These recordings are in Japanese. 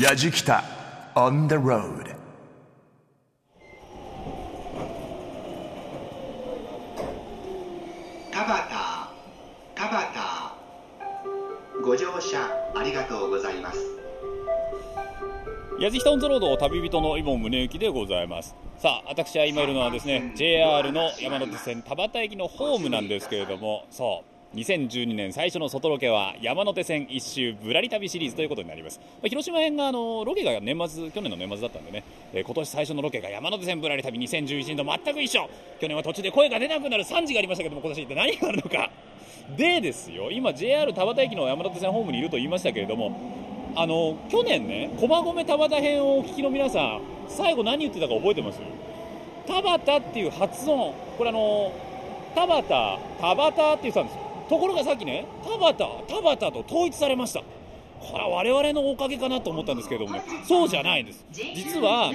やじきた on the road. 田端田端ご乗車ありがとうございます。やじきたオンザロード旅人のイボン宗行でございます。さあ私は今いるのはですね JR の山手線田端駅のホームなんですけれどもそう2012年最初の外ロケは山手線一周ぶらり旅シリーズということになります、まあ、広島編があのロケが年末去年の年末だったんでね、えー、今年最初のロケが山手線ぶらり旅2011年と全く一緒。去年は途中で声が出なくなる3時がありましたけども今年って何があるのか。でですよ今 JR 田端駅の山手線ホームにいると言いましたけれどもあの去年ね駒込田端編をお聞きの皆さん最後何言ってたか覚えてます？田端っていう発音。これあの田端田端って言ってたんですよ。ところがさっきね田端田端と統一されました。これは我々のおかげかなと思ったんですけれどもねそうじゃないんです。実は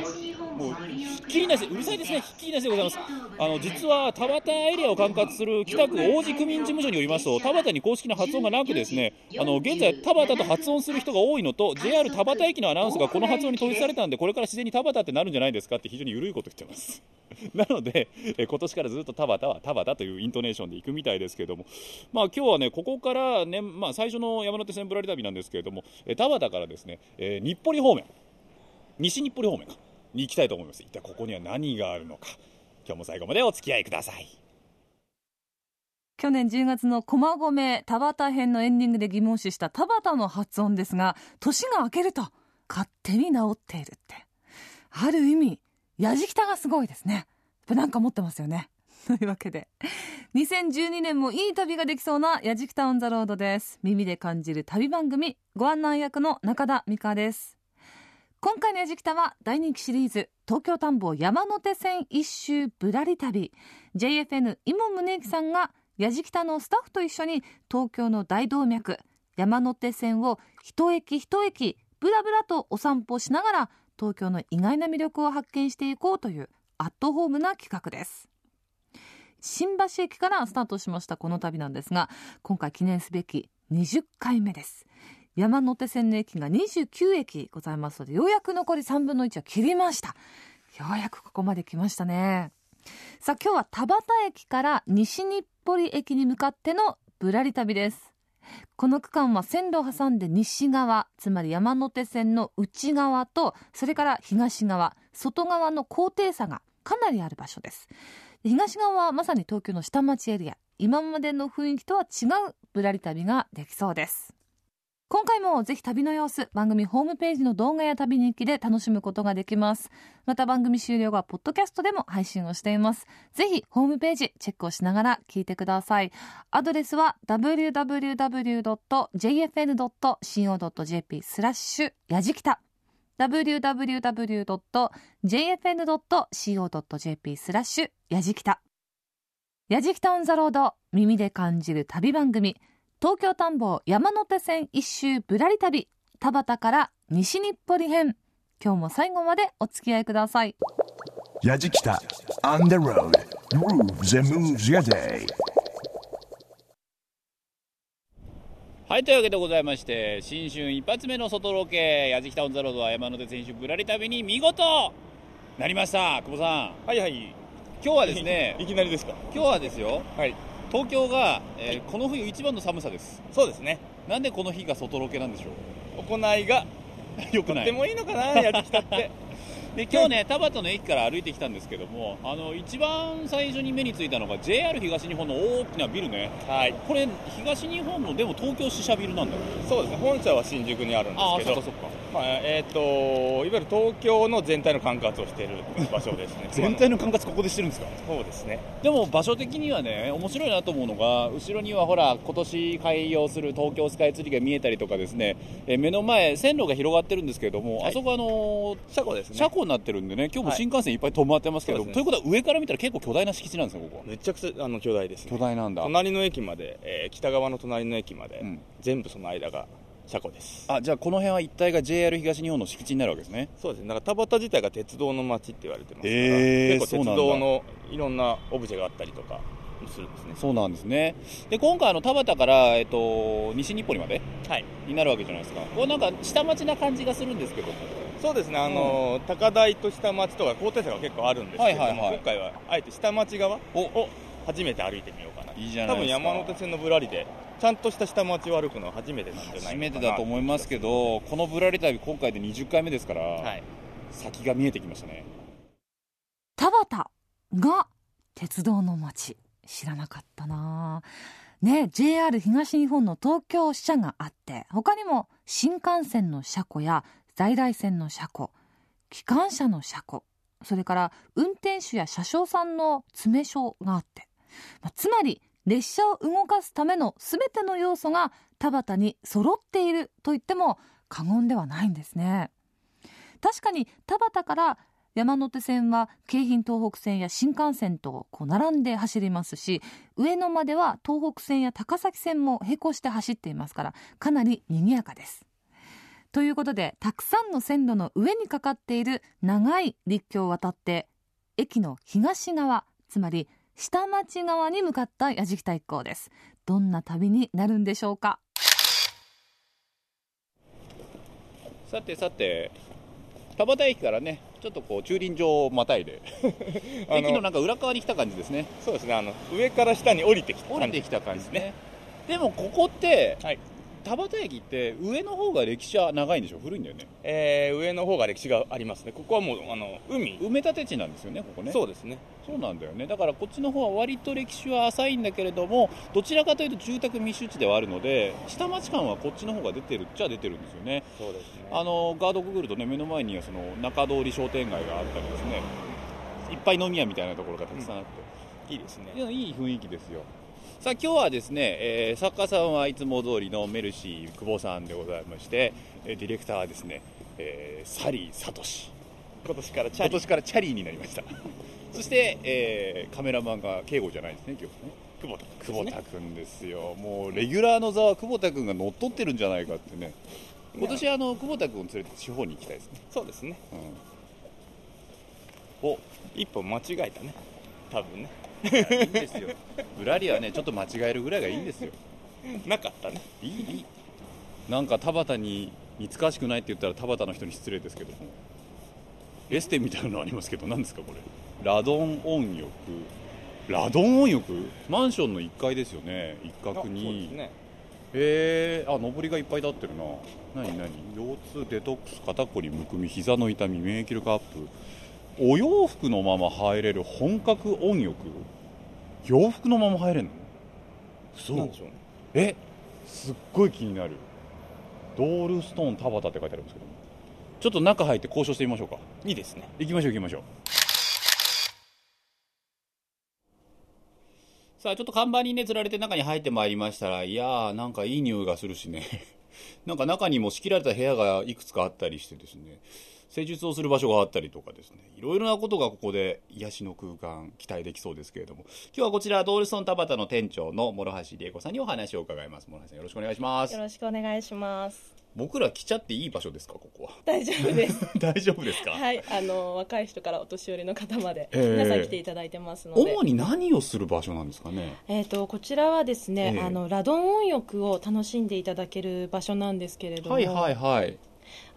もうひっきりなしうるさいですね。ひっきりなしでございます。あの実は田端エリアを管轄する北区王子区民事務所によりますと田端に公式な発音がなくですねあの現在田端と発音する人が多いのと JR 田端駅のアナウンスがこの発音に統一されたんでこれから自然に田端ってなるんじゃないですかって非常に緩いこと言ってます。なので、え今年からずっと田端は田端というイントネーションで行くみたいですけれども、まあ今日はね、ここからね、まあ最初の山手線ぶらり旅なんですけれども、え田端からですね、え、日暮里方面、西日暮里方面か、に行きたいと思います。一体ここには何があるのか、今日も最後までお付き合いください。去年10月の駒込田端編のエンディングで疑問視した田端の発音ですが、年が明けると勝手に治っているって。ある意味、やじきたがすごいですね。なんか持ってますよね。というわけで、2012年もいい旅ができそうなやじきたオンザロードです。耳で感じる旅番組、ご案内役の中田美香です。今回のやじきたは大人気シリーズ、東京田んぼ山手線一周ぶらり旅。JFN 今宗行さんがやじきたのスタッフと一緒に東京の大動脈、山手線を一駅一駅ぶらぶらとお散歩しながら東京の意外な魅力を発見していこうというアットホームな企画です。新橋駅からスタートしましたこの旅なんですが今回記念すべき20回目です。山手線の駅が29駅ございますのでようやく残り3分の1は切りました。ようやくここまで来ましたね。さあ今日は田端駅から西日暮里駅に向かってのぶらり旅です。この区間は線路を挟んで西側つまり山手線の内側とそれから東側外側の高低差がかなりある場所です。東側はまさに東京の下町エリア。今までの雰囲気とは違うぶらり旅ができそうです。今回もぜひ旅の様子番組ホームページの動画や旅日記で楽しむことができます。また番組終了後はポッドキャストでも配信をしています。ぜひホームページチェックをしながら聞いてください。アドレスは www.jfn.co.jp スラッシュやじきた。www.jfn.co.jp スラッシュやじきた。やじきたオンザロード耳で感じる旅番組。東京田んぼ山手線一周ぶらり旅田端から西日暮里編今日も最後までお付き合いくださいやじきた On the road Grooves and moves your day はい、というわけでございまして、新春一発目の外ロケ、やじきたオンザロードは山手線一周ぶらり旅に見事なりました、久保さん。はいはい。今日はですね、いきなりですか？今日はですよ、はい。東京が、えー、この冬一番の寒さです。そうですね。なんでこの日が外ロケなんでしょう？行いがよくない。とってもいいのかな やってきたって。で今日ね、田端の駅から歩いてきたんですけども、あの一番最初に目についたのが JR 東日本の大きなビルね、はい、これ、東日本のでも東京支社ビルなんだ。そうですね、本社は新宿にあるんですけど、あそっかそっかまあえーと、いわゆる東京の全体の管轄をしている場所ですね。全体の管轄、ここでしてるんですか？そうですね。でも場所的にはね、面白いなと思うのが、後ろにはほら、今年開業する東京スカイツリーが見えたりとか、ですね。え目の前、線路が広がってるんですけれども、はい、あそこあの車庫ですね。車庫になってるんでね、今日も新幹線いっぱい止まってますけど、はい、ということは上から見たら結構巨大な敷地なんですよ、ここ。めちゃくちゃあの巨大です、ね、巨大なんだ。隣の駅まで、えー、北側の隣の駅まで、うん、全部その間が車庫です。あじゃあこの辺は一帯が JR 東日本の敷地になるわけですね。そうですね。だから田端自体が鉄道の街って言われてますから、えー、結構鉄道のいろんなオブジェがあったりとかするんですね。そうなんですね。で今回あの田端から、えっと、西日暮里まではい。になるわけじゃないですか。こうなんか下町な感じがするんですけども。そうですね。あの、高台と下町とか高低差が結構あるんですけれども、はいはいはい。今回はあえて下町側お。を初めて歩いてみようかな。いいじゃな多分いですか。山手線のぶらりでちゃんとした下町を歩くのは初めてなんじゃないかな初めてだと思いますけどこのぶらり旅今回で20回目ですから、はい。先が見えてきましたね。田端が鉄道の街知らなかったな。ね JR 東日本の東京支社があって他にも新幹線の車庫や在来線の車庫機関車の車庫それから運転手や車掌さんの詰め所があって、まあつまり列車を動かすための全ての要素が田端に揃っていると言っても過言ではないんですね確かに田端から山手線は京浜東北線や新幹線とこう並んで走りますし上野までは東北線や高崎線も並行して走っていますからかなり賑やかです。ということでたくさんの線路の上にかかっている長い陸橋を渡って駅の東側つまり下町側に向かった矢敷太一行です。どんな旅になるんでしょうか？さてさて田端駅からねちょっとこう駐輪場をまたいで 駅のなんか裏側に来た感じですね。そうですねあの上から下に降りてきた降りてきた感じですね。でもここって、はい田端駅って上の方が歴史は長いんでしょ？古いんだよね。えー上の方が歴史がありますね。ここはもうあの海。埋め立て地なんですよねここね。そうですね。そうなんだよね。だからこっちの方は割と歴史は浅いんだけれどもどちらかというと住宅密集地ではあるので下町感はこっちの方が出てるっちゃ出てるんですよね。そうですね。あのガードくぐるとね目の前にはその中通り商店街があったりですね。いっぱい飲み屋みたいなところがたくさんあって、いいですね。いい雰囲気ですよさあ今日はですね、えー作家さんはいつも通りのメルシー久保さんでございまして、えーディレクターはですね、えーサリー聡今年からチャ今リ年からチャリーになりました。そして、えーカメラマンが敬吾じゃないですね今日ね。久保田久保田君ですよ。もうレギュラーの座は久保田君が乗っ取ってるんじゃないかってね。今年あの久保田君を連れて地方に行きたいですね、そうですね。うん、お一歩間違えたね。多分ねいやいですよ。ぶらりはねちょっと間違えるぐらいがいいんですよ。なかったね。いいいい。なんか田端に似つかわしくないって言ったら田端の人に失礼ですけども。エステみたいなのありますけど何ですかこれ。ラドン温浴。ラドン温浴？マンションの1階ですよね一あそう角にですね。へえあ上りがいっぱい立ってるな。何何？腰痛デトックス肩こりむくみ膝の痛み免疫力アップお洋服のまま入れる本格温浴？洋服のまま入れるの？そう。なんでしょうね。え？すっごい気になる。ドールストーン田端って書いてあるんですけども。ちょっと中入って交渉してみましょうか。いいですね。行きましょう行きましょう。さあちょっと看板にね釣られて中に入ってまいりましたらいやーなんかいい匂いがするしね。なんか中にも仕切られた部屋がいくつかあったりしてですね施術をする場所があったりとかですね。いろいろなことがここで癒しの空間期待できそうですけれども。今日はこちらドールストン田端の店長の諸橋理恵子さんにお話を伺います。諸橋さんよろしくお願いします。よろしくお願いします。僕ら来ちゃっていい場所ですか？ここは。大丈夫です。大丈夫ですか、はい、あの若い人からお年寄りの方まで、ええ。皆さん来ていただいてますので。主に何をする場所なんですかね？えっ、とこちらはですね、ええ。あのラドン温浴を楽しんでいただける場所なんですけれども、はいはいはい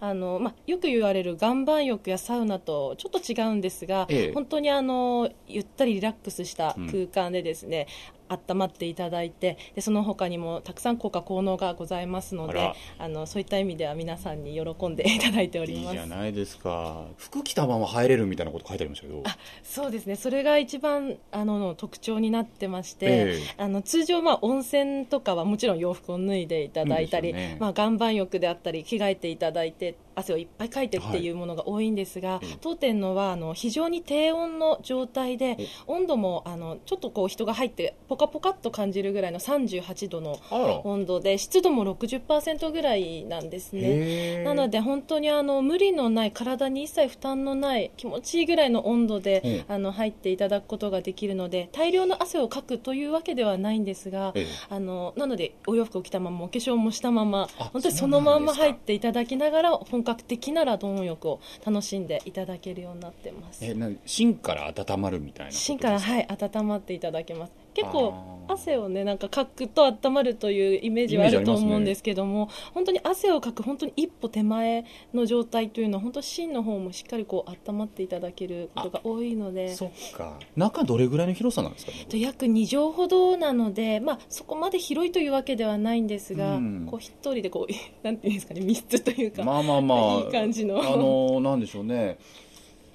あのまあよく言われる岩盤浴やサウナとちょっと違うんですが、ええ。本当にあのゆったりリラックスした空間でですね、温まっていただいてでその他にもたくさん効果効能がございますのであのそういった意味では皆さんに喜んでいただいておりいいますじゃないですか。服着たまま入れるみたいなこと書いてありましたけど。そうですね。それが一番あの特徴になってまして、ええ。あの通常、まあ、温泉とかはもちろん洋服を脱いでいただいたり、ね。まあ、岩盤浴であったり着替えていただいて汗をいっぱいかいてっていうものが多いんですが、ええ当店のはあの非常に低温の状態で温度もあのちょっとこう人が入ってポカポカっと感じるぐらいの38度の温度で湿度も60%ぐらいなんですね。なので本当にあの無理のない体に一切負担のない気持ちいいぐらいの温度で、ええあの入っていただくことができるので大量の汗をかくというわけではないんですが、ええ。あのなのでお洋服を着たままお化粧もしたままあ本当にそのまま入っていただきながら本格的なラドン浴を楽しんでいただけるようになってます。えな芯から温まるみたいな芯からはい温まっていただけます結構汗をねなんかかくと温まるというイメージはあると思うんですけども、ね、本当に汗をかく本当に一歩手前の状態というのは本当芯の方もしっかりこう温まっていただけることが多いのでそっか。中どれぐらいの広さなんですか、ね、約2畳ほどなので、まあ、そこまで広いというわけではないんですが、うん、こう一人でこう なんていうんですかね密室というかまあまあまあ。いい感じの。あのなんでしょうね。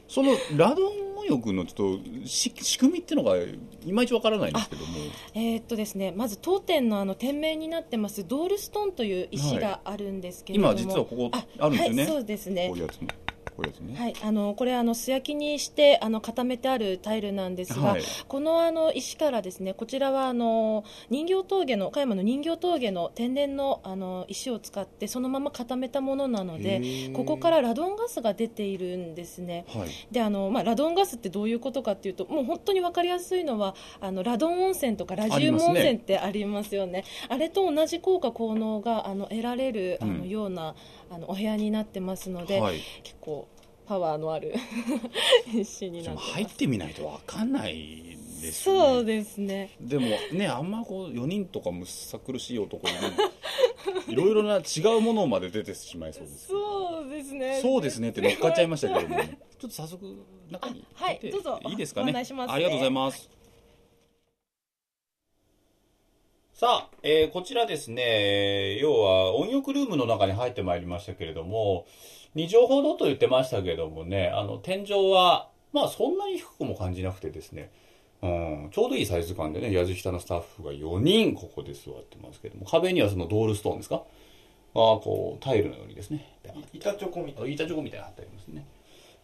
そのラドン浴のちょっとし仕組みっていうのがいまいちわからないんですけども。えー、っとですねまず当店のあの店名になってますドールストーンという石があるんですけれども、はい、今実はここあるんですよね、はい、そうですね。こういうやつもこういうやつね。はい、あのこれあの素焼きにしてあの固めてあるタイルなんですが、はい、このあの石からですねこちらはあの人形峠の岡山の人形峠の天然のあの石を使ってそのまま固めたものなので、ここからラドンガスが出ているんですね。はい、であのまあラドンガスってどういうことかっていうともう本当にわかりやすいのはあのラドン温泉とかラジウム温泉ってありますよね。あ、ね、れと同じ効果効能があの得られるあの、ようなあのお部屋になってますので、はい、結構パワーのある 石になって入ってみないと分かんないです、ね、そうですね。でもねあんまこう4人とかむさ苦しい男に いろいろな違うものまで出てしまいそうです、そうですね。そうですねって乗っかっちゃいましたけども。ちょっと早速中にはいどうぞ。いいですかね、ね、ありがとうございますさあ、えー、こちらですね、要は温浴ルームの中に入ってまいりましたけれども、2畳ほどと言ってましたけどもね、あの、天井は、まあそんなに低くも感じなくてですね、うん、ちょうどいいサイズ感でね、矢敷下のスタッフが4人ここで座ってますけども、壁にはそのドールストーンですか？が、こう、タイルのようにですね、板チョコみたいな。板チョコみたいな貼ってありますね。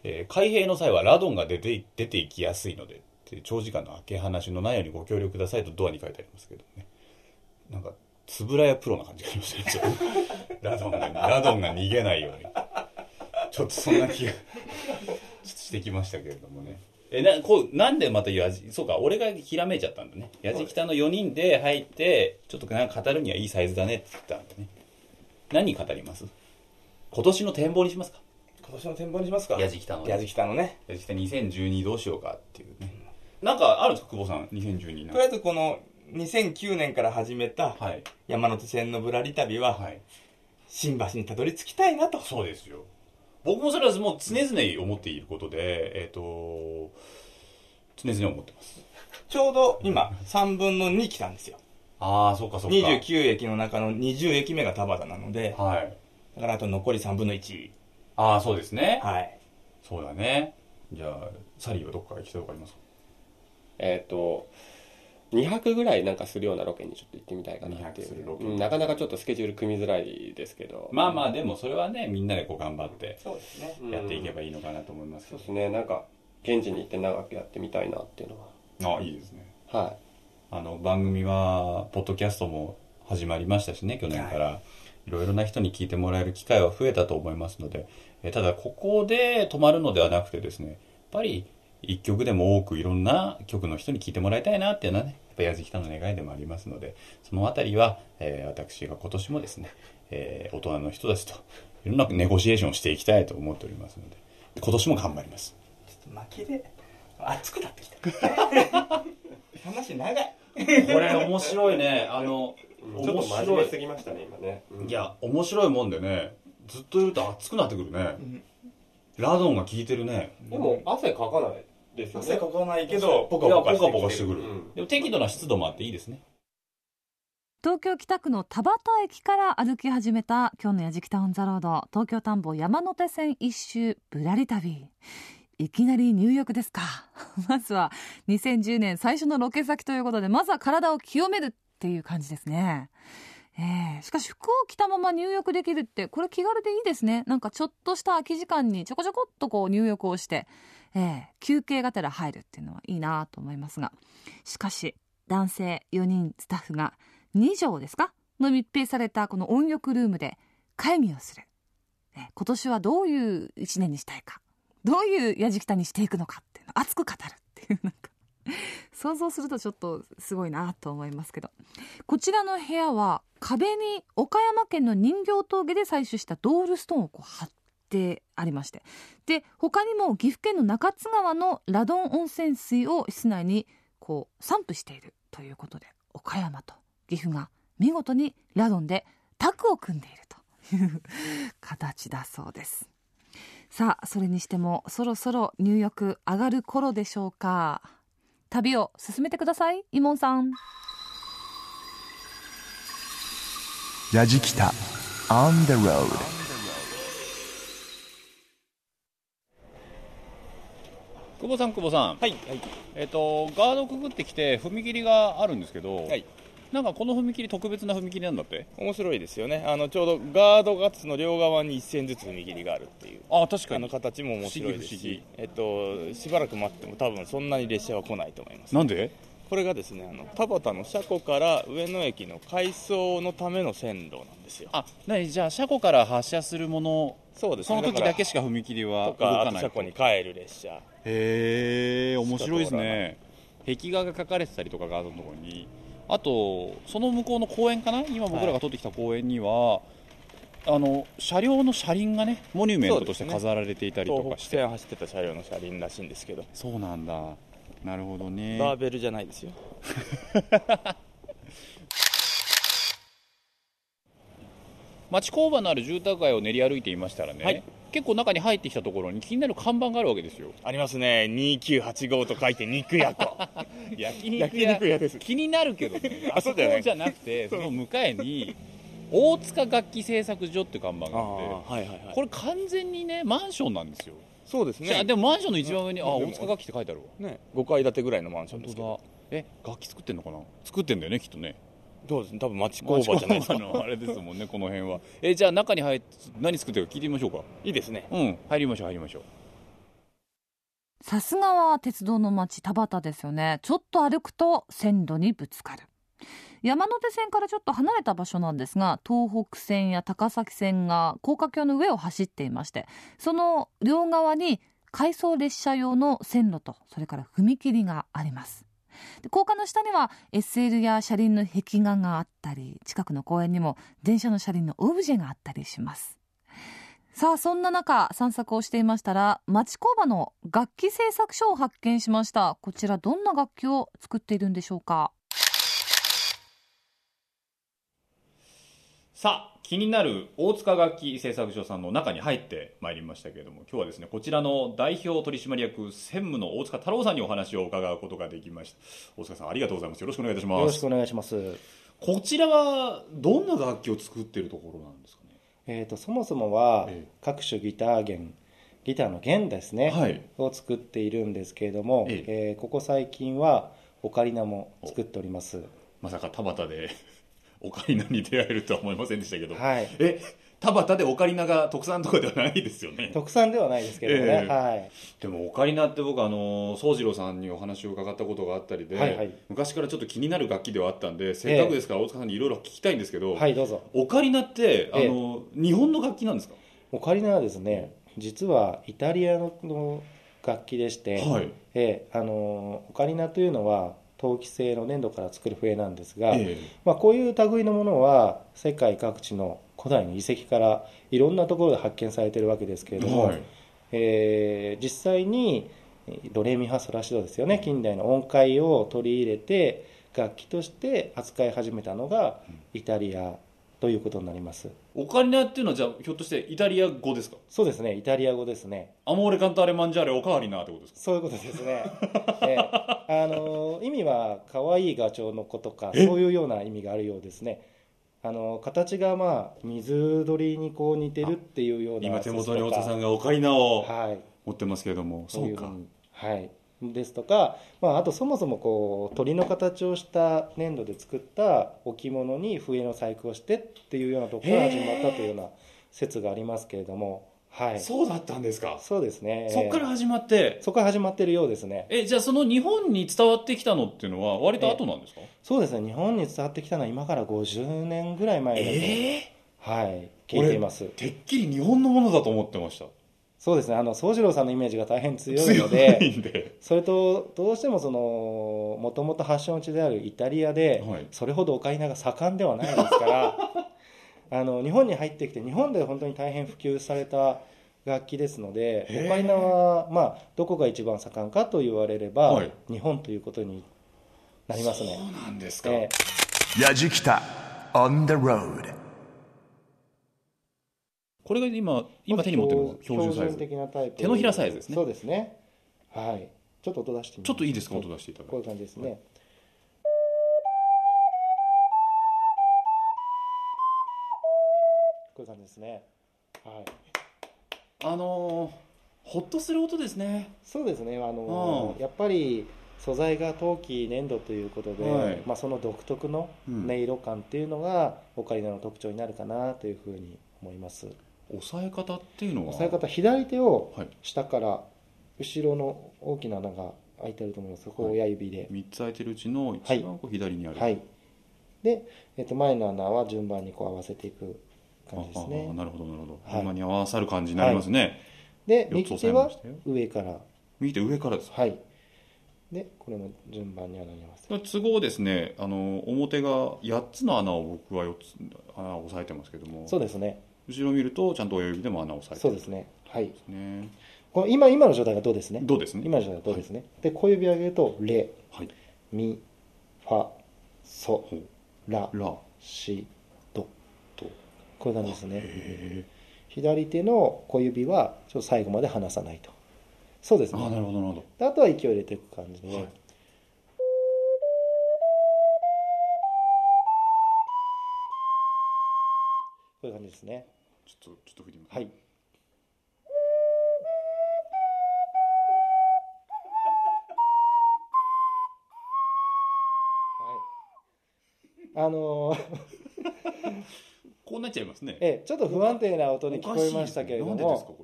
えー、開閉の際はラドンが出て、出ていきやすいので、長時間の開け放しのないようにご協力くださいとドアに書いてありますけどね。なんか、つぶらやプロな感じがありましたね。ラドンが、ラドンが逃げないように。ちょっとそんな気がちょっとしてきましたけれどもね。え、な、こう、なんでまたやじ、そうか、俺がひらめいちゃったんだね。やじきたの4人で入って、ちょっとなんか語るにはいいサイズだねって言ったんだね。何語ります？今年の展望にしますか？今年の展望にしますか？やじきたの、ね。やじきたのね。やじきた2012どうしようかっていうね。なんかあるんですか久保さん、2012とりあえずこの2009年から始めた山手線のぶらり旅は、はい、新橋にたどり着きたいなと。そうですよ。僕もそれはもう常々思っていることで、えっ、ー、と、常々思ってます。ちょうど今、3分の2来たんですよ。ああ、そうかそうか。29駅の中の20駅目が田端なので、はい。だからあと残り3分の1。ああ、そうですね。はい。そうだね。じゃあ、サリーはどこから行きたいとかありますか？えっ、ー、と、2泊ぐらいなんかするようなロケにちょっと行ってみたいかなっていう、うん、なかなかちょっとスケジュール組みづらいですけど。まあまあでもそれはねみんなでこう頑張ってやっていけばいいのかなと思いますけど、そうですね。なんか現地に行って長くやってみたいなっていうのは。あいいですね。はい。あの番組はポッドキャストも始まりましたしね去年から、はい、いろいろな人に聞いてもらえる機会は増えたと思いますので。えただここで止まるのではなくてですねやっぱり一曲でも多くいろんな曲の人に聴いてもらいたいなっていうのはね、やっぱ矢敷たの願いでもありますので、そのあたりは、えー、私が今年もですね、えー、大人の人たちといろんなネゴシエーションをしていきたいと思っておりますので、今年も頑張ります。ちょっと負けで、熱くなってきた。話長い。これ面白いね。あの、ちょっと真面目すぎましたね、今ね。うん、いや、面白いもんでね、ずっといると熱くなってくるね。うん、ラドンが効いてるね。でも汗かかない。ですよね。汗かかないけど、ポカポカしてくる。でも適度な湿度もあっていいですね。東京北区の田端駅から歩き始めた今日のやじきたオンザロード。東京田んぼ山手線一周ぶらり旅。いきなり入浴ですか。まずは2010年最初のロケ先ということでまずは体を清めるっていう感じですね。えー、しかし服を着たまま入浴できるってこれ気軽でいいですね。なんかちょっとした空き時間にちょこちょこっとこう入浴をしてえー、休憩がてら入るっていうのはいいなと思いますが。しかし男性4人スタッフが2畳ですか？の密閉されたこの温浴ルームで会議をする、えー、今年はどういう1年にしたいか。どういうやじきたにしていくのかっていうのを熱く語るっていうなんか。想像するとちょっとすごいなと思いますけど。こちらの部屋は壁に岡山県の人形峠で採取したドールストーンをこう貼ってありまして。で他にも岐阜県の中津川のラドン温泉水を室内にこう散布しているということで岡山と岐阜が見事にラドンでタッグを組んでいるという形だそうです。さあそれにしてもそろそろ入浴上がる頃でしょうか。旅を進めてくださいイモンさん。ラジキタ On the road 久保さん久保さん。はいはい。えっ、とガードくぐってきて踏切があるんですけど、はい。なんかこの踏切特別な踏切なんだって？面白いですよね。あのちょうどガードガッツの両側に1線ずつ踏切があるっていう。あ確かに。あの形も面白いですし、えっと、しばらく待っても多分そんなに列車は来ないと思います。なんで？これがですねあの田端の車庫から上野駅の改装のための線路なんですよ。あ何じゃあ車庫から発車するものそうですその時だけしかか踏切は動とかない車庫に帰る列車。へえ面白いですね。壁画が描かれてたりとかガードのところにあとその向こうの公園かな？今僕らが撮ってきた公園には、あの車両の車輪がねモニュメントとして飾られていたりとかして。線走ってた車両の車輪らしいんですけど。そうなんだ。なるほどね。バーベルじゃないですよ 町工場のある住宅街を練り歩いていましたらね、はい。結構中に入ってきたところに気になる看板があるわけですよ。ありますね。2985と書いて肉屋と。焼焼肉屋です。気になるけどね。あそこじゃなくてその向かいに大塚楽器製作所っていう看板があってはいはいはい。これ完全にねマンションなんですよ、そうですね。でもマンションの一番上に、あうん。大塚楽器って書いてあるわ。ね。5階建てぐらいのマンションですけど。え楽器作ってんのかな？作ってんだよねきっとねそうです？ね多分町工場じゃないですか。町工場のあれですもんねこの辺は。えじゃあ中に入って何作ってるか聞いてみましょうか。いいですね。うん。入りましょう入りましょう。さすがは鉄道の町田端ですよね。ちょっと歩くと線路にぶつかる。山手線からちょっと離れた場所なんですが東北線や高崎線が高架橋の上を走っていましてその両側に回送列車用の線路とそれから踏切がありますで高架の下には SL や車輪の壁画があったり近くの公園にも電車の車輪のオブジェがあったりします。さあそんな中散策をしていましたら町工場の楽器製作所を発見しました。こちらどんな楽器を作っているんでしょうか？さあ気になる大塚楽器製作所さんの中に入ってまいりましたけれども今日はですねこちらの代表取締役専務の大塚太郎さんにお話を伺うことができました。大塚さんありがとうございます。よろしくお願いいたします。よろしくお願いします。こちらはどんな楽器を作っているところなんですかね？えー、とそもそもはええ。各種ギター弦ギターの弦ですね、はい。を作っているんですけれども、ええ。ーここ最近はオカリナも作っております。まさか田端でオカリナに出会えるとは思いませんでしたけど、はい。え田端でオカリナが特産とかではないですよね。特産ではないですけれどもね、ええ。はい。でもオカリナって僕あの宗次郎さんにお話を伺ったことがあったりで、はいはい。昔からちょっと気になる楽器ではあったんでせっかくですから大塚さんにいろいろ聞きたいんですけど、はいどうぞ。オカリナってあええ。の、日本の楽器なんですか？オカリナはですね実はイタリアの楽器でして、はい。ええあのオカリナというのは陶器製の粘土から作る笛なんですが、えまあ、こういう類のものは世界各地の古代の遺跡からいろんなところで発見されているわけですけれども、はい。えー実際にドレミファソラシドですよね近代の音階を取り入れて楽器として扱い始めたのがイタリアということになります。オカリナっていうのはじゃあひょっとしてイタリア語ですか？そうですね。イタリア語ですね。アモーレカンターレマンジャーレオカワリナってことですか？そういうことですね、えー あの意味は可愛いガチョウの子とかえ？そういうような意味があるようですね。あの形がまあ水鳥にこう似てるっていうような今手元に太田さんががオカリナをはい。持ってますけれども、そういうふうかに。はいですとか、まあ、あとそもそもこう鳥の形をした粘土で作った置物に笛の細工をしてっていうようなところから始まったというような説がありますけれどもはい。そうだったんですか、そうですね。そっから始まって。そこから始まってるようですね。えじゃあその日本に伝わってきたのっていうのは割と後なんですか、そうですね。日本に伝わってきたのは今から50年ぐらい前だと、えはい。聞いています。てっきり日本のものだと思ってましたそうですね。あの宗次郎さんのイメージが大変強い強のでいんで。それとどうしてもそのもともと発祥の地であるイタリアで、はい。それほどオカリナが盛んではないですから あの日本に入ってきて日本で本当に大変普及された楽器ですのでオカリナは、まあ、どこが一番盛んかと言われれば、はい。日本ということになりますね。そうなんですか、えやじきた on the road これが今今手に持ってるのが標準サイズ。的なタイプ。手のひらサイズですね。そうですね。はい。ちょっと音出してみます。ちょっといいですか？音出していただいて。こういう感じですね、こういう感じですね。はい。あのーほっとする音ですね。そうですね。あのうん。やっぱり素材が陶器粘土ということで、はい。まあ、その独特のうん。音色感っていうのがオカリナの特徴になるかなというふうに思います押さえ方っていうのは？押さえ方左手をはい。下から後ろの大きな穴が開いてると思いますそこを親指で。3つ空いてるうちの一番こう左にある、はい。で、えっと、前の穴は順番にこう合わせていく感じですああねなるほどなるほど、はい。順番に合わさる感じになりますね、で右手は上から。右手上からですはい。でこれも順番に穴に合わせて。都合ですね。あの表が8つの穴を僕は4つ穴を押さえてますけども。そうですね後ろ見るとちゃんと親指でも穴を押さえて。るそうですね。はい。ね。この今今の状態がどうですね？どうですね？今の状態がどうですね、で小指を上げるとレ、はい。ミファソララシドとこういう感じですね。へ左手の小指はちょっと最後まで離さないと。そうですね。えあなるほどなるほど。であとは息を入れていく感じで、はい。こういう感じですねちょっとちょっと振りますはい。はい。あのー こうなっちゃいますね。ええ、ちょっと不安定な音に聞こえましたけれども。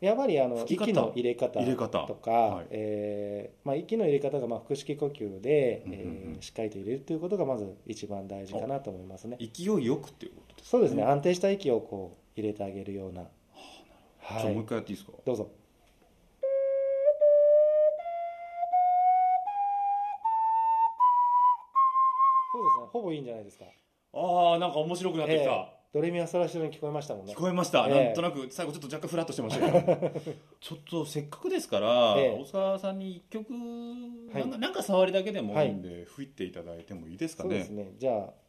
やはりあの息の入れ方とか、はいえーまあ、息の入れ方がまあ腹式呼吸で、うんうんうん。えーしっかりと入れるということがまず一番大事かなと思いますね。勢いよくっていうこそうですね。安定した息をこう入れてあげるような。はじゃあもう一い回やっていいですか？どうぞ。そうですね。ほぼいいんじゃないですか。ああなんか面白くなってきた、ええ。ドレミファソラシドに聞こえましたもんね。聞こえました、ええ。なんとなく最後ちょっと若干フラッとしてましたけど。ちょっとせっかくですから、ええ。大沢さんに一曲、はい。なんか触りだけでもいいんで、吹いていただいてもいいですかね？そうですね。じゃあ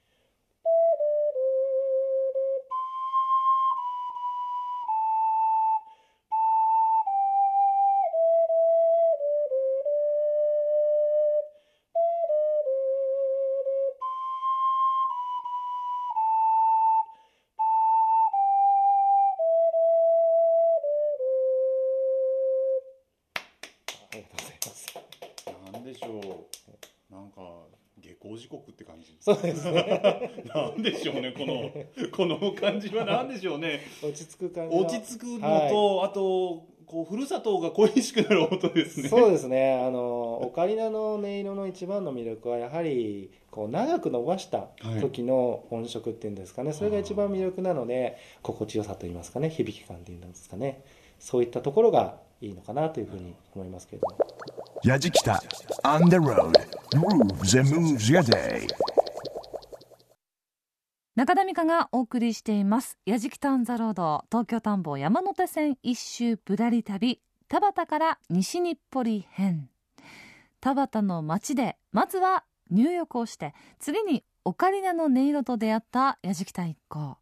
そうですね。なんでしょうねこのこの感じは。なんでしょうね。落ち着く感じの落ち着くのと、あとこうふるさとが恋しくなる音ですね。そうですね。あのオカリナの音色の一番の魅力はやはりこう長く伸ばした時の音色っていうんですかね、それが一番魅力なので心地よさといいますかね。響き感っていうんですかね。そういったところがいいのかなというふうに思いますけれども。やじきた on the road. Grooves and moves your day 中田美香がお送りしています「やじきたんザロード」東京田んぼ山手線一周ぶらり旅田端から西日暮里編。田端の街でまずは入浴をして次にオカリナの音色と出会ったやじきた一行。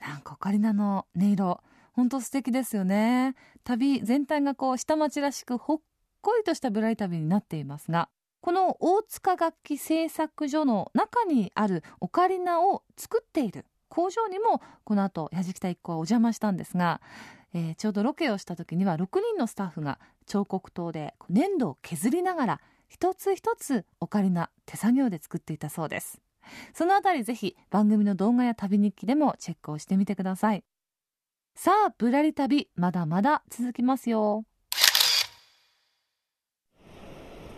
なんかオカリナの音色本当素敵ですよね。旅全体がこう下町らしくほっこりとしたぶらり旅になっていますがこの大塚楽器製作所の中にあるオカリナを作っている。工場にもこの後矢敷太一行はお邪魔したんですが、えーちょうどロケをした時には6人のスタッフが彫刻刀で粘土を削りながら一つ一つオカリナ手作業で作っていたそうです。そのあたりぜひ番組の動画や旅日記でもチェックをしてみてください。さあぶらり旅まだまだ続きますよ。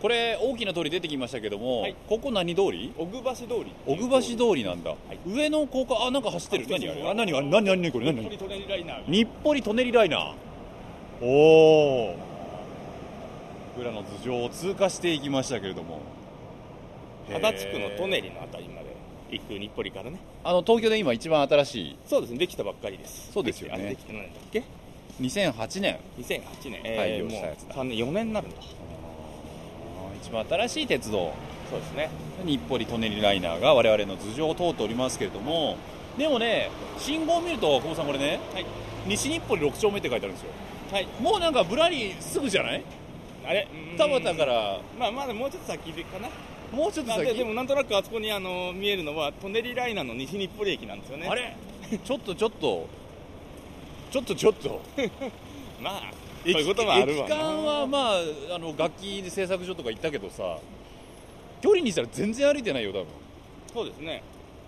これ大きな通り出てきましたけども、はい。ここ何通り？奥橋通り。奥橋通りなんだ、上の高架あなんか走ってる。何あれ？あ何あれ？何何何これ？何？何日暮里舎人ライナー。日暮里舎人ライナー。おお裏の頭上を通過していきましたけれども。足立区の舎人のあたりまで。行く日暮里からね。あの東京で今一番新しい。そうですね。できたばっかりです。そうですよね。できて何年だっけ？2008年。2008年。開えー、もう業したやつだ。3年4年になるんだ一番新しい鉄道。そうですね。日暮里・舎人ライナーが我々の頭上を通っておりますけれども。でもね信号を見ると久保さんこれね、はい、西日暮里6丁目って書いてあるんですよ。はい。もうなんかぶらりすぐじゃない？あれ？田端から。まあまだもうちょっと先かな。もうちょっと先？でもなんとなくあそこにあの見えるのは舎人ライナーの西日暮里駅なんですよね。あれ？ちょっとちょっと。ちょっとちょっと。まあそういうこともあるわ駅間はまああの楽器製作所とか行ったけどさ距離にしたら全然歩いてないよ多分。そうですね。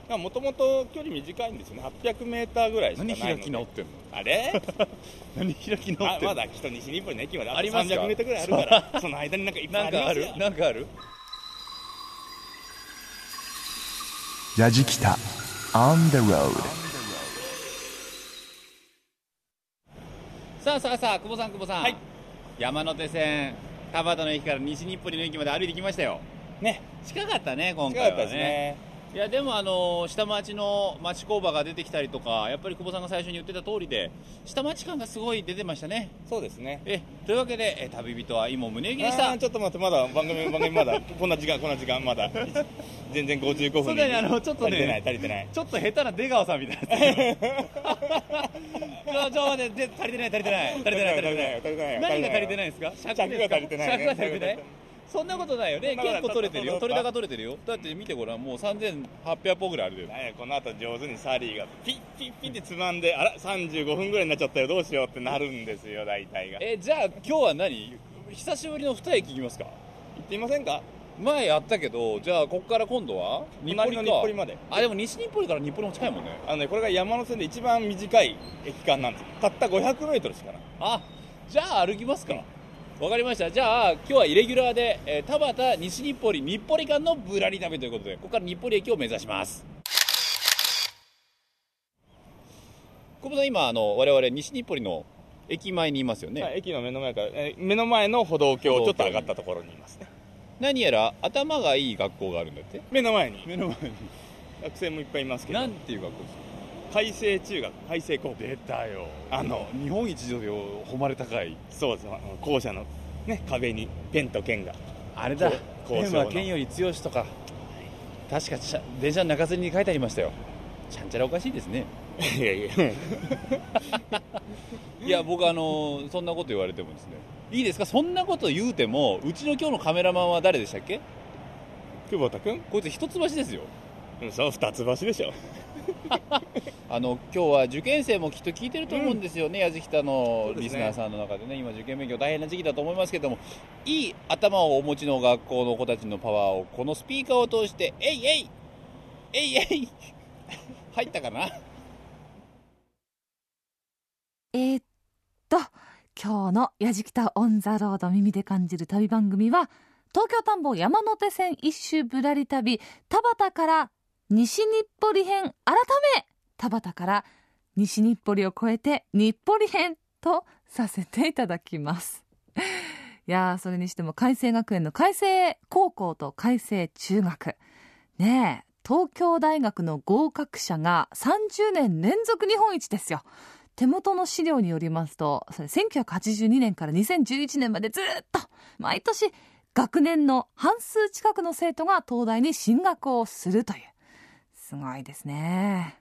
もともと距離短いんですよね。800メーターぐらいしかない何開き直ってんの？あれ？何開き直ってんの？まだ北西日暮里の駅までありますか300メーターぐらいあるからその間になんかいっぱいありますよ。なんかある？ラジキタ On the road さあさあさあ久保さん久保さん、はい、山手線田端の駅から西日暮里の駅まで歩いてきましたよ。ね。近かったね今回はねいやでもあの下町の町工場が出てきたりとかやっぱり久保さんが最初に言ってた通りで下町感がすごい出てましたね。そうですね。えというわけでえ旅人は今宗行でした。ちょっと待ってまだ番組番組まだこんな時間こんな時間まだ 全然55分そうだねあのちょっとね足りてない足りてない。ちょっと下手な出川さんみたいな。ちょって足りてない足りてない足りてない足りてない。何が足りてないんですか？尺が足りてない尺が足りてない？そんなことないよね。結構取れてるよ。取れ高取れてるよ。だって見てごらんもう3800歩ぐらいあるよ。この後上手にサリーがピッピッピッってつまんであら35分ぐらいになっちゃったよ。どうしようってなるんですよ大体が。えじゃあ今日は何？久しぶりの二駅行きますか？行ってみませんか？前やったけどじゃあここから今度は？日暮里の日暮里まで。あでも西日暮里から日暮里も近いもんね。あのねこれが山手線で一番短い駅間なんです。よたった500メートルしかない。あじゃあ歩きますか、わかりました。じゃあ今日はイレギュラーで、えー、田端西日暮里日暮里間のぶらり旅ということでここから日暮里駅を目指します。久保さん今あの我々西日暮里の駅前にいますよね、はい、駅の目の前から、えー、目の前の歩道橋ちょっと上がったところにいますね。何やら頭がいい学校があるんだって？目の前に。目の前に。学生もいっぱいいますけど。なんていう学校ですか？海星中学海星高校。出たよ。あの日本一で誉れ高い。そうです校舎のね壁にペンと剣が。あれだ。ペンは剣より強しとか。確か電車の中線に書いてありましたよ。ちゃんちゃらおかしいですね。いやいや。いや僕あのそんなこと言われてもですね。いいですか？そんなこと言うてもうちの今日のカメラマンは誰でしたっけ？久保田君？こいつ一橋ですよ。うんそう二つ橋でしょ あの今日は受験生もきっと聞いてると思うんですよね、やじきたのリスナーさんの中でね、今、受験勉強大変な時期だと思いますけども、いい頭をお持ちの学校の子たちのパワーを、このスピーカーを通して、えいえいえいえい入ったかな？えー、っと、今日のやじきたオンザロード耳で感じる旅番組は、東京田んぼ山手線一周ぶらり旅、田端から西日暮里編改め田端から西日暮里を越えて日暮里編とさせていただきます。いやーそれにしても海星学園の海星高校と海星中学。ねえ東京大学の合格者が30年連続日本一ですよ。手元の資料によりますとそれ1982年から2011年までずっと毎年学年の半数近くの生徒が東大に進学をするという。すごいですね。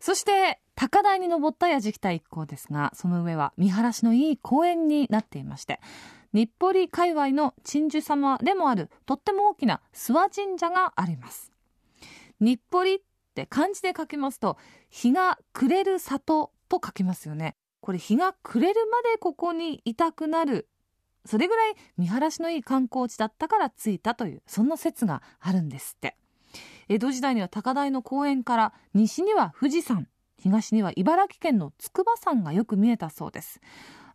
そして高台に登った矢敷田一行ですがその上は見晴らしのいい公園になっていまして日暮里界隈の鎮守様でもあるとっても大きな諏訪神社があります。日暮里って漢字で書きますと日が暮れる里と書きますよね。これ日が暮れるまでここにいたくなる。それぐらい見晴らしのいい観光地だったからついたというそんな説があるんですって。江戸時代には高台の公園から西には富士山東には茨城県の筑波山がよく見えたそうです。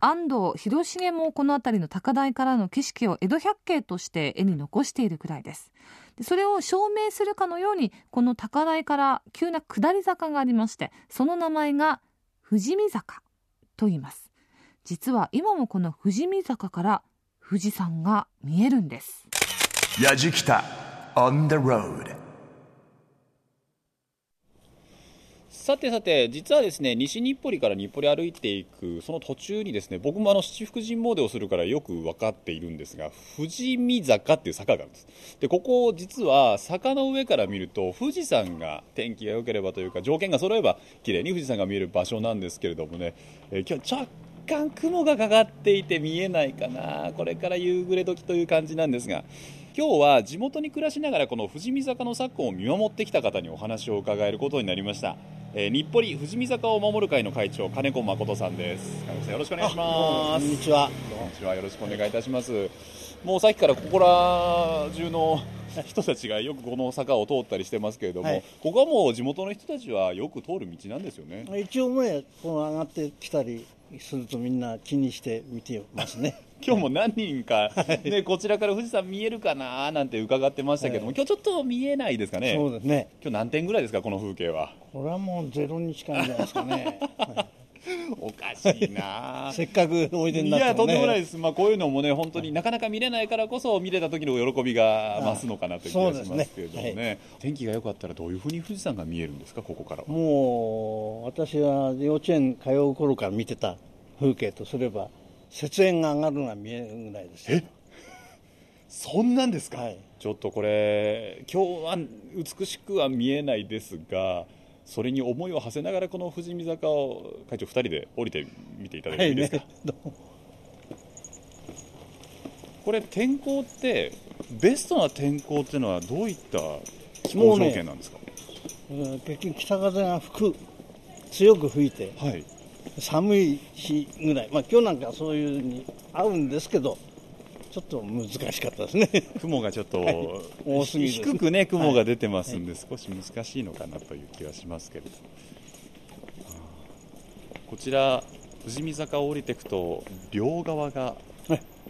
安藤広重もこの辺りの高台からの景色を江戸百景として絵に残しているくらいです。それを証明するかのようにこの高台から急な下り坂がありましてその名前が富士見坂と言います。実は今もこの富士見坂から富士山が見えるんです。やじきた on the road. さてさて、実はですね、西日暮里から日暮里歩いていく、その途中にですね、僕もあの七福神詣をするからよく分かっているんですが、富士見坂っていう坂があるんです。で、ここ実は坂の上から見ると、富士山が天気が良ければというか、条件が揃えば綺麗に富士山が見える場所なんですけれどもね、えー、今日若干雲がかかっていて見えないかな、これから夕暮れ時という感じなんですが、今日は地元に暮らしながらこの富士見坂の昨今を見守ってきた方にお話を伺えることになりました。えー、日暮里富士見坂を守る会の会長金子誠さんです。よろしくお願いします。こんにちは。こんにちは。よろしくお願いいたします。もうさっきからここら中の人たちがよくこの坂を通ったりしてますけれども、はい、ここはもう地元の人たちはよく通る道なんですよね。一応ねこの上がってきたりするとみんな気にして見てますね今日も何人か、ね、こちらから富士山見えるかななんて伺ってましたけども、はい、今日ちょっと見えないですかね、そうですね。今日何点ぐらいですか、この風景は？これはもうゼロに近いんじゃないですかね。は いおかしいな。せっかくおいでになって、ね、いやとんでもないです、まあ、こういうのもね本当になかなか見れないからこそ見れた時の喜びが増すのかなという気がしますけれどもね、ね。はい、天気が良かったらどういうふうに富士山が見えるんですかここからもう私は幼稚園通う頃から見てた風景とすれば雪煙が上がるのが見えるぐらいですえ？そんなんですか、はい、ちょっとこれ今日は美しくは見えないですがそれに思いを馳せながらこの富士見坂を会長2人で降りてみていただいていいですか、はいね、これ天候ってベストな天候っていうのはどういった気候条件なんですか、ね、結局北風が吹く強く吹いて、はい、寒い日ぐらい、まあ今日なんかそういうに合うんですけど、ちょっと難しかったですね。雲がちょっと、はい、多すぎ低くね、雲が出てますんで、はい、少し難しいのかなという気はしますけれど。こちら、富士見坂を降りていくと、両側が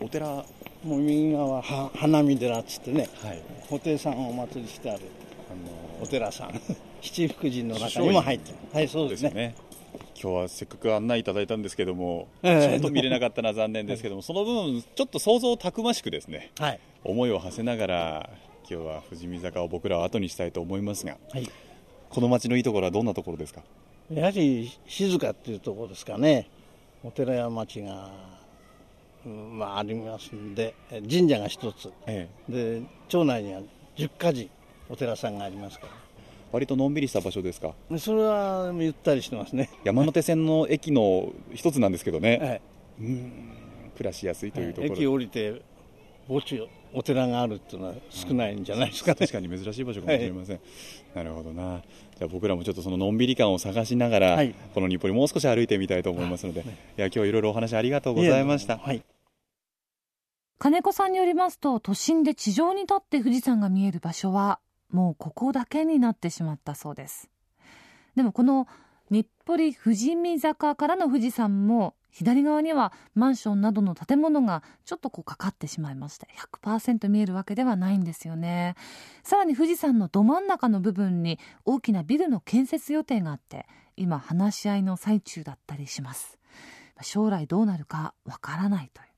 お寺、はい、もう右側は花見寺っつってね、はい、布袋さんをお祭りしてある、あのー、お寺さん、七福神の中にも入ってる。はい、そうですね。今日はせっかく案内いただいたんですけども、ちょっと見れなかったのは残念ですけども、その分、ちょっと想像たくましくですね、はい、思いを馳せながら、今日は富士見坂を僕らは後にしたいと思いますが、はい、この町のいいところはどんなところですか？やはり静かっていうところですかね、お寺や町が、まあ、ありますんで、神社が一つ、ええ、で町内には10か寺、お寺さんがありますから。割とのんびりした場所ですか？それはゆったりしてますね。山手線の駅の一つなんですけどね、はい、うん暮らしやすいというところ、はい、駅降りて墓地お寺があるっていうのは少ないんじゃないですか、ね、確かに珍しい場所かもしれません、はい、なるほどな。じゃあ僕らもちょっとそののんびり感を探しながら、はい、この日暮里もう少し歩いてみたいと思いますので、い。や今日いろいろお話ありがとうございました、はい金子さんによりますと都心で地上に立って富士山が見える場所はもうここだけになってしまったそうです。でもこの日暮里富士見坂からの富士山も左側にはマンションなどの建物がちょっとこうかかってしまいまして100%見えるわけではないんですよね。さらに富士山のど真ん中の部分に大きなビルの建設予定があって今話し合いの最中だったりします。将来どうなるかわからないという。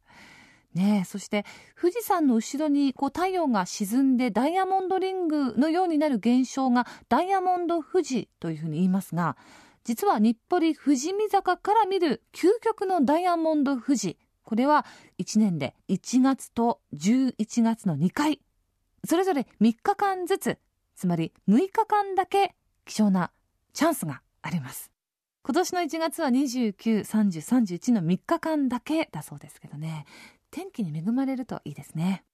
ねそして富士山の後ろにこう太陽が沈んでダイヤモンドリングのようになる現象がダイヤモンド富士というふうに言いますが実は日暮里富士見坂から見る究極のダイヤモンド富士これは1年で1月と11月の2回それぞれ3日間ずつつまり6日間だけ貴重なチャンスがあります。今年の1月は29、30、31の3日間だけだそうですけどね。天気に恵まれるといいですね。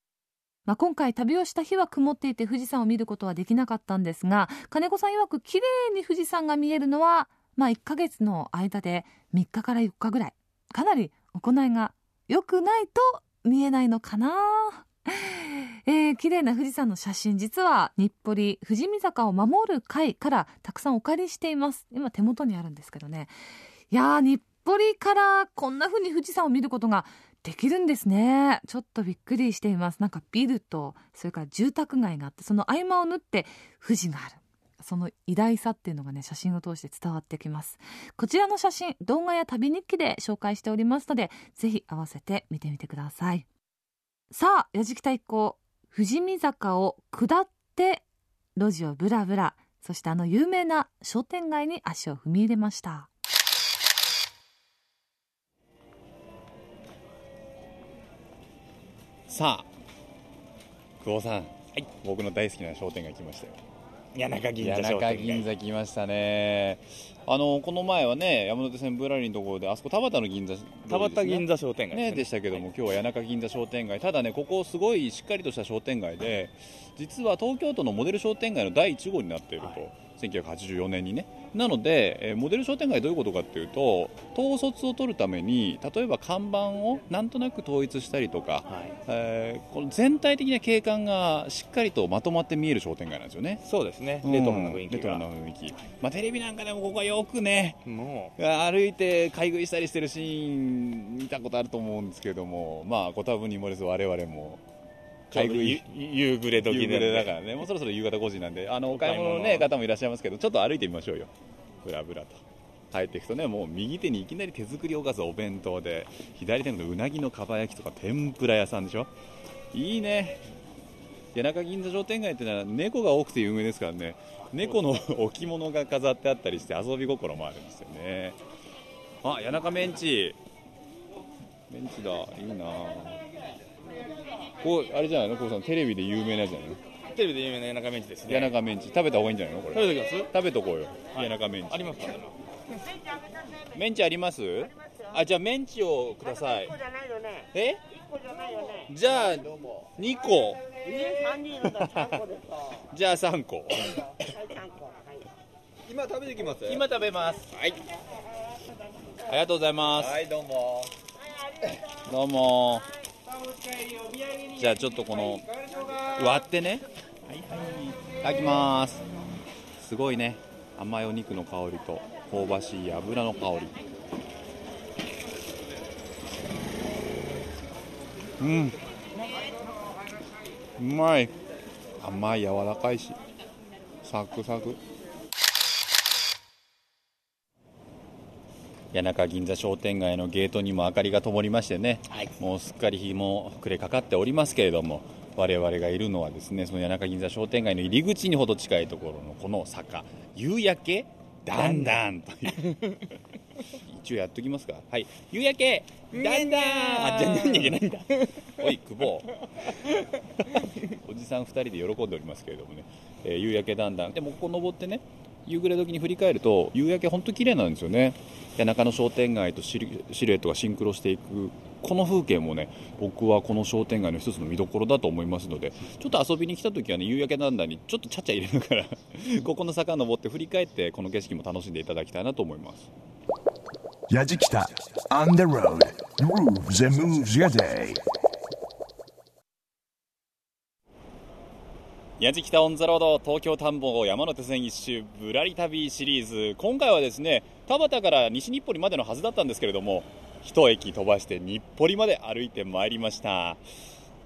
まあ、今回旅をした日は曇っていて富士山を見ることはできなかったんですが金子さん曰く綺麗に富士山が見えるのは、まあ、1ヶ月の間で3日から4日ぐらいかなり行いが良くないと見えないのかな。えー、綺麗な富士山の写真実は日暮里富士見坂を守る会からたくさんお借りしています今手元にあるんですけどねいやー日暮里からこんな風に富士山を見ることができるんですね。ちょっとびっくりしています。なんかビルとそれから住宅街があってその合間を縫って富士がある。その偉大さっていうのがね写真を通して伝わってきます。こちらの写真動画や旅日記で紹介しておりますのでぜひ合わせて見てみてください。さあ矢敷太鼓富士見坂を下って路地をブラブラ。そしてあの有名な商店街に足を踏み入れました。さあ久保さん、はい、僕の大好きな商店街来ましたよ。谷中銀座谷中銀座来ましたね。あのこの前はね山手線ぶらりのところであそこ田端の銀座、田端銀座商店街ね、ね、でしたけども、今日は谷中銀座商店街。ただねここすごいしっかりとした商店街で実は東京都のモデル商店街の第1号になっていると、はい、1984年にねなので、えー、モデル商店街どういうことかっていうと統率を取るために例えば看板をなんとなく統一したりとか、はい、えー、この全体的な景観がしっかりとまとまって見える商店街なんですよね。そうですね、レトロな雰囲気レトロな雰囲気、まあ、テレビなんかでもここはよくねもう。歩いて買い食いしたりしてるシーン見たことあると思うんですけどもまあご多分に漏れず我々も買い食い。夕暮れ時夕暮れだからね。もうそろそろ夕方5時なんで。あのお買い物の、ね、方もいらっしゃいますけどちょっと歩いてみましょうよ。ぶらぶらと。帰っていくとねもう右手にいきなり手作りおかずお弁当で左手のうなぎのかば焼きとか天ぷら屋さんでしょ。いいね。谷中銀座商店街ってのは猫が多くて有名ですからね。猫の置物が飾ってあったりして遊び心もあるんですよね。あ谷中メンチ。メンチだ。いいなこうあれじゃないの？こうさんテレビで有名なやつじゃないの？テレビで有名な谷中メンチですね。谷中メンチ食べた方がいいんじゃない？のこれ食べときます？食べとこうよ、谷中メンチありますかメンチあります？あじゃあメンチをください。え？じゃあ2個。じゃあ3個。今食べてきます？今食べます。はい。ありがとうございます。はいどうも。どうもじゃあちょっとこの割ってね。はいはい。いただきます。すごいね。甘いお肉の香りと香ばしい油の香り。うん。うまい。甘い柔らかいし。サクサク。谷中銀座商店街のゲートにも明かりが灯りましてね、はい、もうすっかり日も暮れかかっておりますけれども我々がいるのはですねその谷中銀座商店街の入り口にほど近いところのこの坂夕焼けだんだんという。一応やっときますか？はい。夕焼けだんだん。あじゃ何じゃないんだ。おい久保。おじさん2人で喜んでおりますけれどもね、えー、夕焼けだんだん。でもここ登ってね夕暮れ時に振り返ると夕焼け本当綺麗なんですよね。谷中の商店街とシルエットがシンクロしていくこの風景もね僕はこの商店街の一つの見どころだと思いますのでちょっと遊びに来た時はね夕焼けなんだにちょっとちゃちゃ入れながら ここの坂登って振り返ってこの景色も楽しんでいただきたいなと思います。矢敷北 On the road. Grooves and moves your day. 矢敷北オンザロード東京田んぼ山手線一周ぶらり旅シリーズ。今回はですね田畑から西日暮里までのはずだったんですけれども一駅飛ばして日暮里まで歩いてまいりました。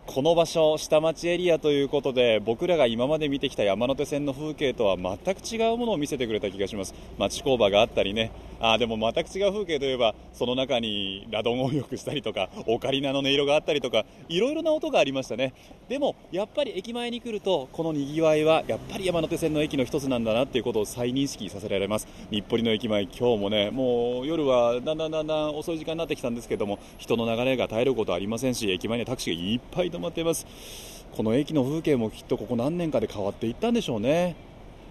この場所下町エリアということで僕らが今まで見てきた山手線の風景とは全く違うものを見せてくれた気がします。町工場があったりね。あでも全く違う風景といえばその中にラドンをよくしたりとかオカリナの音色があったりとかいろいろな音がありましたね。でもやっぱり駅前に来るとこのにぎわいはやっぱり山手線の駅の一つなんだなっていうことを再認識させられます。日暮里の駅前今日もねもう夜はだんだんだんだん遅い時間になってきたんですけども人の流れが絶えることはありませんし駅前にはタクシーがいっぱい止まっています。この駅の風景もきっとここ何年かで変わっていったんでしょうね。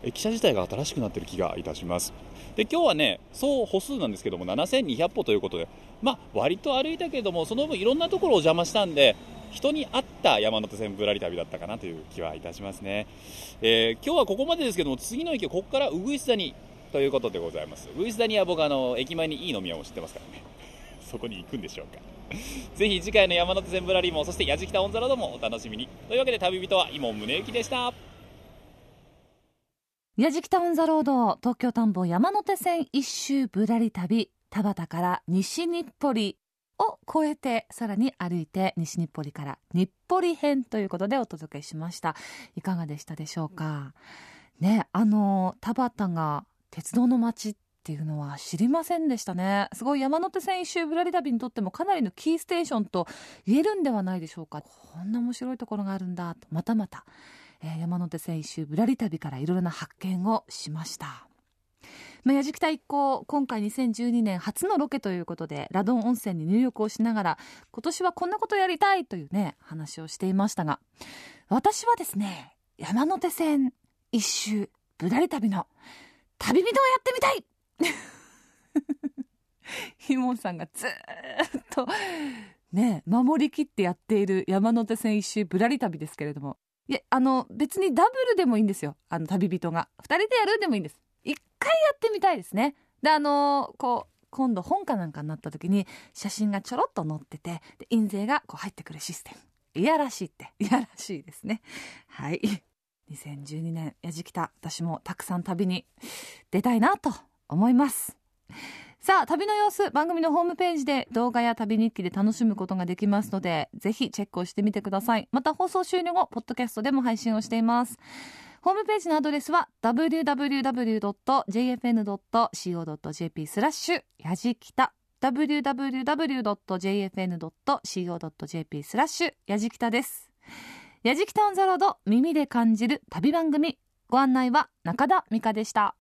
駅舎自体が新しくなってる気がいたします。で今日はね総歩数なんですけども7200歩ということでまあ割と歩いたけどもその分いろんなところを邪魔したんで人に合った山手線ぶらり旅だったかなという気はいたしますね、えー、今日はここまでですけども次の駅はここからウグイス谷ということでございます。ウグイス谷は僕あの駅前にいい飲み屋を知ってますからね。そこに行くんでしょうか。ぜひ次回の山手線ぶらりもそして矢敷北オンザロードもお楽しみに。というわけで旅人は伊門宗行でした。矢敷タウンザロード東京田んぼ山手線一周ぶらり旅田端から西日暮里を越えてさらに歩いて西日暮里から日暮里編ということでお届けしました。いかがでしたでしょうか。ねあの田端が鉄道の街ってていうのは知りませんでしたね。すごい山手線一周ぶらり旅にとってもかなりのキーステーションと言えるんではないでしょうか。こんな面白いところがあるんだと。またまたえー、山手線一周ぶらり旅からいろいろな発見をしました。まあ、矢敷一行今回2012年初のロケということでラドン温泉に入浴をしながら今年はこんなことやりたいというね話をしていましたが私はですね山手線一周ぶらり旅の旅人をやってみたい ひもんさんがずっとね守りきってやっている山手線一周ぶらり旅ですけれども。いやあの別にダブルでもいいんですよ。あの旅人が。2人でやるでもいいんです。一回やってみたいですね。であのこう今度本かなんかになった時に写真がちょろっと載ってて印税がこう入ってくるシステム。いやらしいって。いやらしいですね。はい。2012年やじきた。私もたくさん旅に出たいなと思います。さあ旅の様子番組のホームページで動画や旅日記で楽しむことができますのでぜひチェックをしてみてください。また放送終了後ポッドキャストでも配信をしています。ホームページのアドレスは www.jfn.co.jp スラッシュやじきた。www.jfn.co.jp スラッシュやじきたです。やじきたオンザロード耳で感じる旅番組。ご案内は中田美香でした。